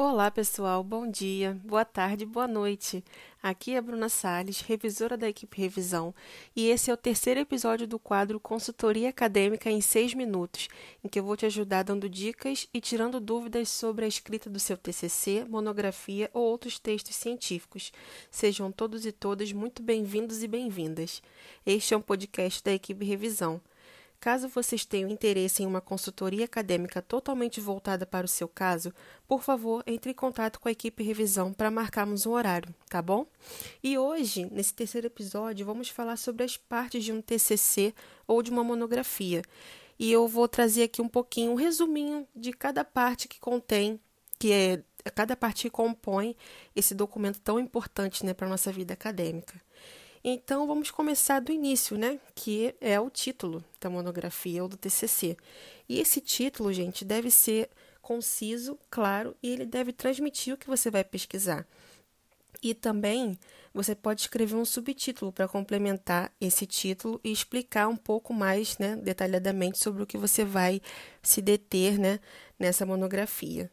Olá, pessoal. Bom dia, boa tarde, boa noite. Aqui é a Bruna Sales, revisora da equipe Revisão, e esse é o terceiro episódio do quadro Consultoria Acadêmica em 6 minutos, em que eu vou te ajudar dando dicas e tirando dúvidas sobre a escrita do seu TCC, monografia ou outros textos científicos. Sejam todos e todas muito bem-vindos e bem-vindas. Este é um podcast da equipe Revisão. Caso vocês tenham interesse em uma consultoria acadêmica totalmente voltada para o seu caso, por favor, entre em contato com a equipe revisão para marcarmos um horário, tá bom? E hoje, nesse terceiro episódio, vamos falar sobre as partes de um TCC ou de uma monografia. E eu vou trazer aqui um pouquinho, um resuminho de cada parte que contém, que é cada parte que compõe esse documento tão importante né, para a nossa vida acadêmica. Então vamos começar do início, né? Que é o título da monografia ou do TCC. E esse título, gente, deve ser conciso, claro, e ele deve transmitir o que você vai pesquisar. E também você pode escrever um subtítulo para complementar esse título e explicar um pouco mais, né, detalhadamente sobre o que você vai se deter, né, nessa monografia.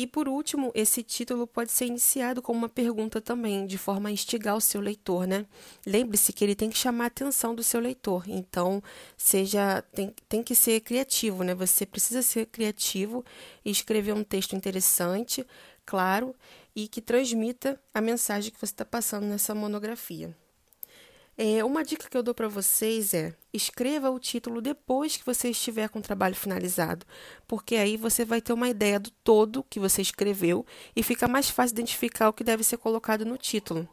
E por último, esse título pode ser iniciado com uma pergunta também, de forma a instigar o seu leitor, né? Lembre-se que ele tem que chamar a atenção do seu leitor, então seja tem, tem que ser criativo, né? Você precisa ser criativo e escrever um texto interessante, claro, e que transmita a mensagem que você está passando nessa monografia. É, uma dica que eu dou para vocês é escreva o título depois que você estiver com o trabalho finalizado, porque aí você vai ter uma ideia do todo que você escreveu e fica mais fácil identificar o que deve ser colocado no título.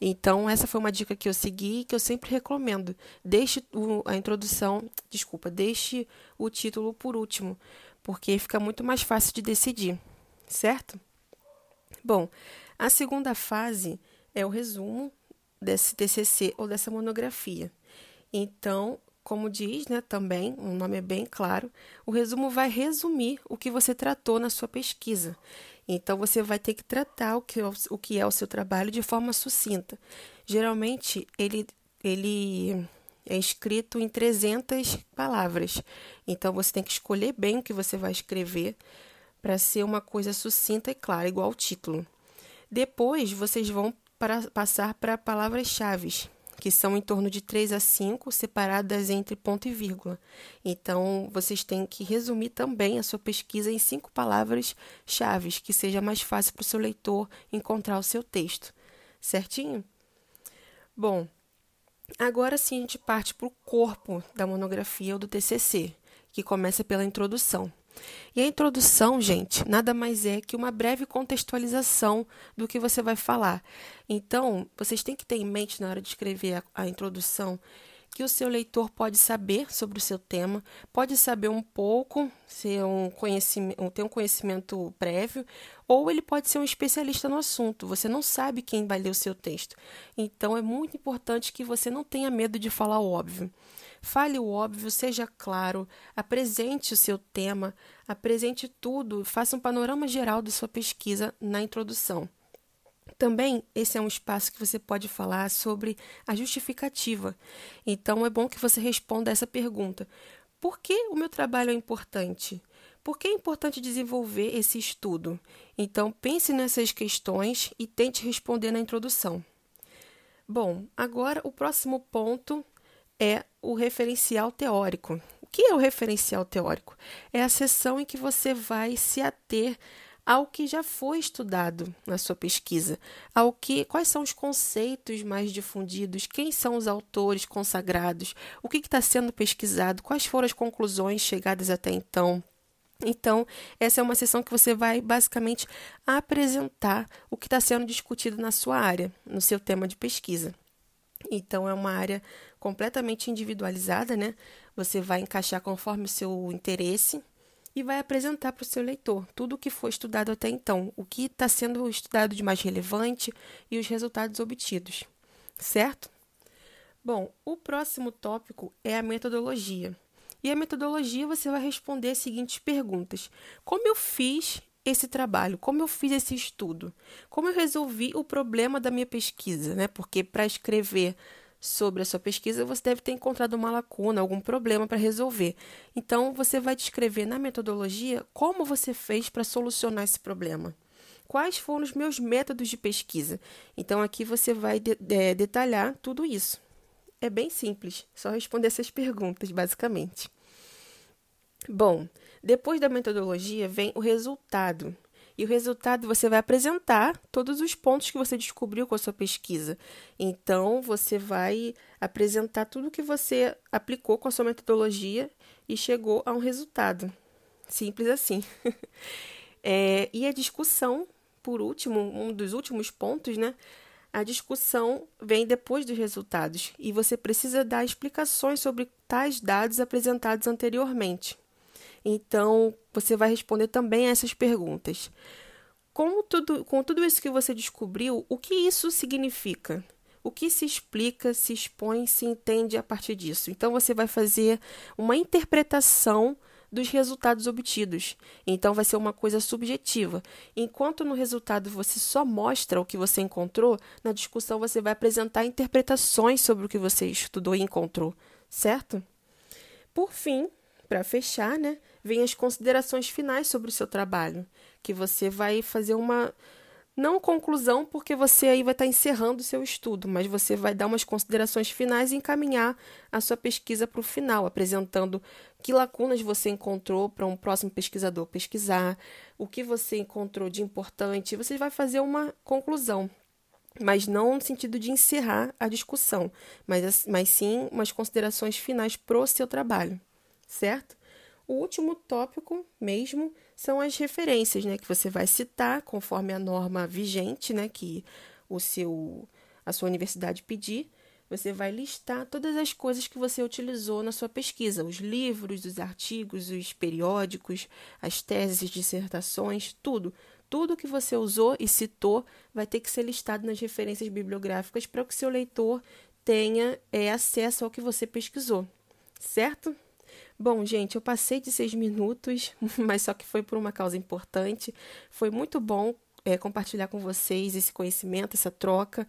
Então, essa foi uma dica que eu segui e que eu sempre recomendo. Deixe a introdução, desculpa, deixe o título por último, porque fica muito mais fácil de decidir, certo? Bom, a segunda fase é o resumo desse TCC ou dessa monografia. Então, como diz, né, também, o nome é bem claro, o resumo vai resumir o que você tratou na sua pesquisa. Então, você vai ter que tratar o que, é o que é o seu trabalho de forma sucinta. Geralmente, ele, ele é escrito em 300 palavras. Então, você tem que escolher bem o que você vai escrever para ser uma coisa sucinta e clara, igual o título. Depois, vocês vão para passar para palavras-chave, que são em torno de 3 a 5, separadas entre ponto e vírgula. Então, vocês têm que resumir também a sua pesquisa em cinco palavras-chave, que seja mais fácil para o seu leitor encontrar o seu texto. Certinho? Bom, agora sim a gente parte para o corpo da monografia ou do TCC, que começa pela introdução. E a introdução, gente, nada mais é que uma breve contextualização do que você vai falar. Então, vocês têm que ter em mente na hora de escrever a, a introdução que o seu leitor pode saber sobre o seu tema, pode saber um pouco, ser um conhecimento, ter um conhecimento prévio, ou ele pode ser um especialista no assunto. Você não sabe quem vai ler o seu texto. Então é muito importante que você não tenha medo de falar o óbvio. Fale o óbvio, seja claro, apresente o seu tema, apresente tudo, faça um panorama geral da sua pesquisa na introdução. Também esse é um espaço que você pode falar sobre a justificativa. Então é bom que você responda essa pergunta: por que o meu trabalho é importante? Por que é importante desenvolver esse estudo? Então pense nessas questões e tente responder na introdução. Bom, agora o próximo ponto é o referencial teórico. O que é o referencial teórico? É a sessão em que você vai se ater ao que já foi estudado na sua pesquisa, ao que quais são os conceitos mais difundidos, quem são os autores consagrados, o que está sendo pesquisado, quais foram as conclusões chegadas até então. Então, essa é uma sessão que você vai basicamente apresentar o que está sendo discutido na sua área, no seu tema de pesquisa. Então, é uma área completamente individualizada, né? Você vai encaixar conforme o seu interesse e vai apresentar para o seu leitor tudo o que foi estudado até então, o que está sendo estudado de mais relevante e os resultados obtidos, certo? Bom, o próximo tópico é a metodologia. E a metodologia você vai responder as seguintes perguntas: Como eu fiz esse trabalho, como eu fiz esse estudo, como eu resolvi o problema da minha pesquisa, né? Porque para escrever sobre a sua pesquisa, você deve ter encontrado uma lacuna, algum problema para resolver. Então, você vai descrever na metodologia como você fez para solucionar esse problema. Quais foram os meus métodos de pesquisa? Então, aqui você vai de de detalhar tudo isso. É bem simples, só responder essas perguntas, basicamente. Bom, depois da metodologia vem o resultado. E o resultado você vai apresentar todos os pontos que você descobriu com a sua pesquisa. Então, você vai apresentar tudo que você aplicou com a sua metodologia e chegou a um resultado. Simples assim. é, e a discussão, por último, um dos últimos pontos, né? A discussão vem depois dos resultados e você precisa dar explicações sobre tais dados apresentados anteriormente. Então, você vai responder também a essas perguntas. Com tudo, com tudo isso que você descobriu, o que isso significa? O que se explica, se expõe, se entende a partir disso? Então, você vai fazer uma interpretação dos resultados obtidos. Então, vai ser uma coisa subjetiva. Enquanto no resultado você só mostra o que você encontrou, na discussão você vai apresentar interpretações sobre o que você estudou e encontrou, certo? Por fim, para fechar, né, vem as considerações finais sobre o seu trabalho, que você vai fazer uma não conclusão, porque você aí vai estar encerrando o seu estudo, mas você vai dar umas considerações finais e encaminhar a sua pesquisa para o final, apresentando que lacunas você encontrou para um próximo pesquisador pesquisar, o que você encontrou de importante. Você vai fazer uma conclusão, mas não no sentido de encerrar a discussão, mas, mas sim umas considerações finais para o seu trabalho certo? O último tópico mesmo são as referências, né, que você vai citar conforme a norma vigente, né, que o seu a sua universidade pedir. Você vai listar todas as coisas que você utilizou na sua pesquisa, os livros, os artigos, os periódicos, as teses, dissertações, tudo. Tudo que você usou e citou vai ter que ser listado nas referências bibliográficas para que o seu leitor tenha é, acesso ao que você pesquisou, certo? Bom, gente, eu passei de seis minutos, mas só que foi por uma causa importante. Foi muito bom é, compartilhar com vocês esse conhecimento, essa troca.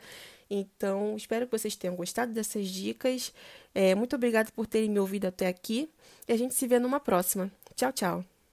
Então, espero que vocês tenham gostado dessas dicas. É, muito obrigada por terem me ouvido até aqui. E a gente se vê numa próxima. Tchau, tchau.